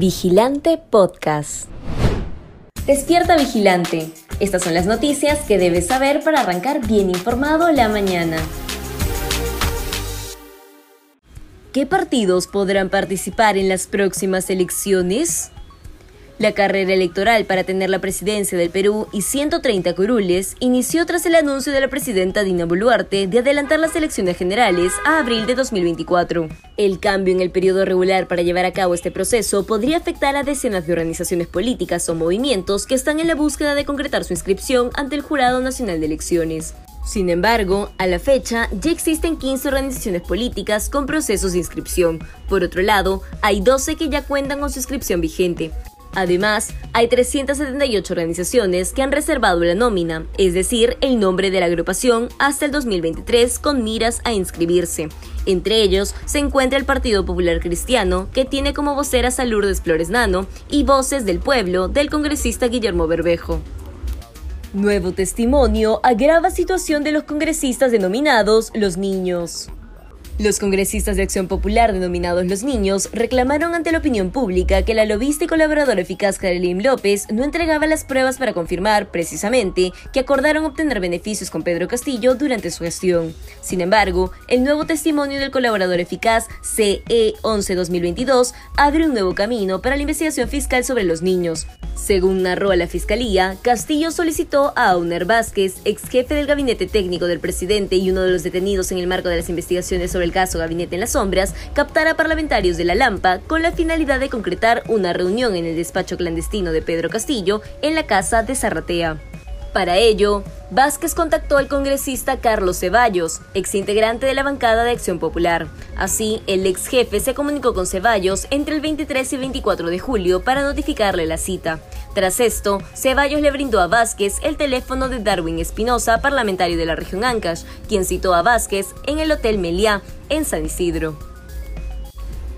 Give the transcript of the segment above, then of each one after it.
Vigilante Podcast. Despierta Vigilante. Estas son las noticias que debes saber para arrancar bien informado la mañana. ¿Qué partidos podrán participar en las próximas elecciones? La carrera electoral para tener la presidencia del Perú y 130 curules inició tras el anuncio de la presidenta Dina Boluarte de adelantar las elecciones generales a abril de 2024. El cambio en el periodo regular para llevar a cabo este proceso podría afectar a decenas de organizaciones políticas o movimientos que están en la búsqueda de concretar su inscripción ante el Jurado Nacional de Elecciones. Sin embargo, a la fecha ya existen 15 organizaciones políticas con procesos de inscripción. Por otro lado, hay 12 que ya cuentan con su inscripción vigente. Además, hay 378 organizaciones que han reservado la nómina, es decir, el nombre de la agrupación, hasta el 2023 con miras a inscribirse. Entre ellos se encuentra el Partido Popular Cristiano, que tiene como voceras a Lourdes Flores Nano y Voces del Pueblo del congresista Guillermo Berbejo. Nuevo testimonio agrava situación de los congresistas denominados los niños. Los congresistas de Acción Popular, denominados Los Niños, reclamaron ante la opinión pública que la lobista y colaboradora eficaz Karelin López no entregaba las pruebas para confirmar, precisamente, que acordaron obtener beneficios con Pedro Castillo durante su gestión. Sin embargo, el nuevo testimonio del colaborador eficaz CE 11-2022 abre un nuevo camino para la investigación fiscal sobre los niños, según narró la Fiscalía, Castillo solicitó a Auner Vázquez, ex jefe del gabinete técnico del presidente y uno de los detenidos en el marco de las investigaciones sobre el caso Gabinete en las Sombras, captar a parlamentarios de la Lampa con la finalidad de concretar una reunión en el despacho clandestino de Pedro Castillo en la casa de Zarratea. Para ello, Vázquez contactó al congresista Carlos Ceballos, exintegrante de la bancada de Acción Popular. Así, el ex jefe se comunicó con Ceballos entre el 23 y 24 de julio para notificarle la cita. Tras esto, Ceballos le brindó a Vázquez el teléfono de Darwin Espinosa, parlamentario de la región Ancash, quien citó a Vázquez en el Hotel Meliá, en San Isidro.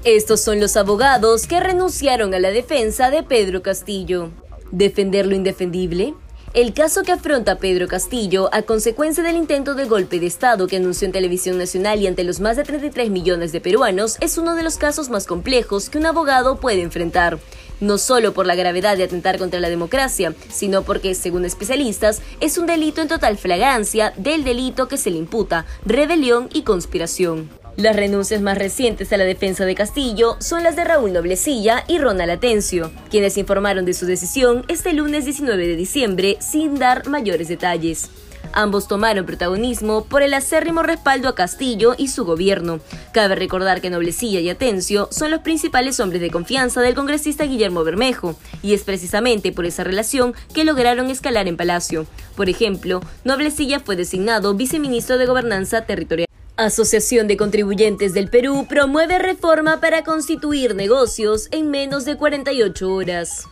Estos son los abogados que renunciaron a la defensa de Pedro Castillo. ¿Defender lo indefendible? El caso que afronta Pedro Castillo a consecuencia del intento de golpe de Estado que anunció en televisión nacional y ante los más de 33 millones de peruanos es uno de los casos más complejos que un abogado puede enfrentar. No solo por la gravedad de atentar contra la democracia, sino porque, según especialistas, es un delito en total flagrancia del delito que se le imputa, rebelión y conspiración. Las renuncias más recientes a la defensa de Castillo son las de Raúl Noblecilla y Ronald Atencio, quienes informaron de su decisión este lunes 19 de diciembre sin dar mayores detalles. Ambos tomaron protagonismo por el acérrimo respaldo a Castillo y su gobierno. Cabe recordar que Noblecilla y Atencio son los principales hombres de confianza del congresista Guillermo Bermejo, y es precisamente por esa relación que lograron escalar en Palacio. Por ejemplo, Noblecilla fue designado viceministro de Gobernanza Territorial. Asociación de Contribuyentes del Perú promueve reforma para constituir negocios en menos de 48 horas.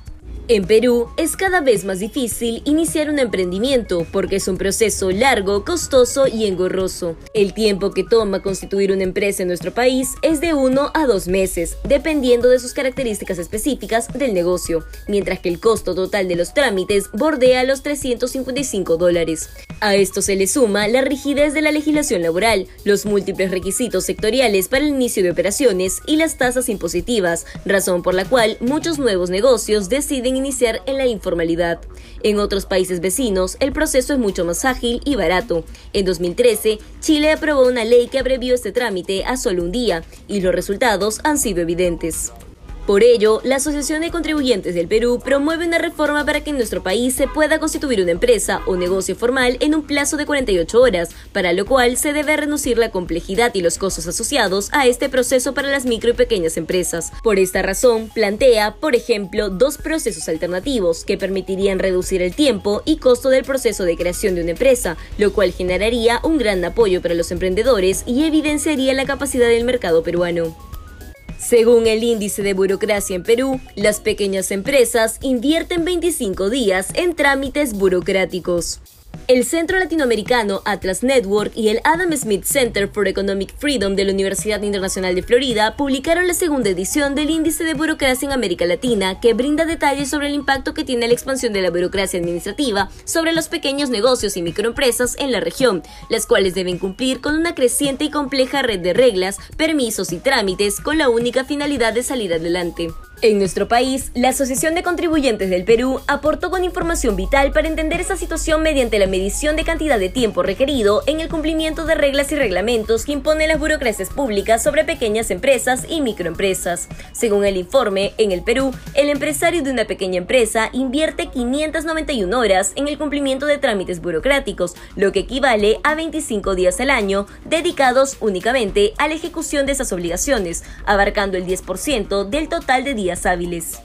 En Perú es cada vez más difícil iniciar un emprendimiento porque es un proceso largo, costoso y engorroso. El tiempo que toma constituir una empresa en nuestro país es de uno a dos meses, dependiendo de sus características específicas del negocio, mientras que el costo total de los trámites bordea los 355 dólares. A esto se le suma la rigidez de la legislación laboral, los múltiples requisitos sectoriales para el inicio de operaciones y las tasas impositivas, razón por la cual muchos nuevos negocios deciden iniciar en la informalidad. En otros países vecinos, el proceso es mucho más ágil y barato. En 2013, Chile aprobó una ley que abrevió este trámite a solo un día, y los resultados han sido evidentes. Por ello, la Asociación de Contribuyentes del Perú promueve una reforma para que en nuestro país se pueda constituir una empresa o negocio formal en un plazo de 48 horas, para lo cual se debe reducir la complejidad y los costos asociados a este proceso para las micro y pequeñas empresas. Por esta razón, plantea, por ejemplo, dos procesos alternativos que permitirían reducir el tiempo y costo del proceso de creación de una empresa, lo cual generaría un gran apoyo para los emprendedores y evidenciaría la capacidad del mercado peruano. Según el índice de burocracia en Perú, las pequeñas empresas invierten 25 días en trámites burocráticos. El Centro Latinoamericano Atlas Network y el Adam Smith Center for Economic Freedom de la Universidad Internacional de Florida publicaron la segunda edición del Índice de Burocracia en América Latina, que brinda detalles sobre el impacto que tiene la expansión de la burocracia administrativa sobre los pequeños negocios y microempresas en la región, las cuales deben cumplir con una creciente y compleja red de reglas, permisos y trámites con la única finalidad de salir adelante. En nuestro país, la Asociación de Contribuyentes del Perú aportó con información vital para entender esa situación mediante la medición de cantidad de tiempo requerido en el cumplimiento de reglas y reglamentos que imponen las burocracias públicas sobre pequeñas empresas y microempresas. Según el informe, en el Perú, el empresario de una pequeña empresa invierte 591 horas en el cumplimiento de trámites burocráticos, lo que equivale a 25 días al año dedicados únicamente a la ejecución de esas obligaciones, abarcando el 10% del total de días hábiles.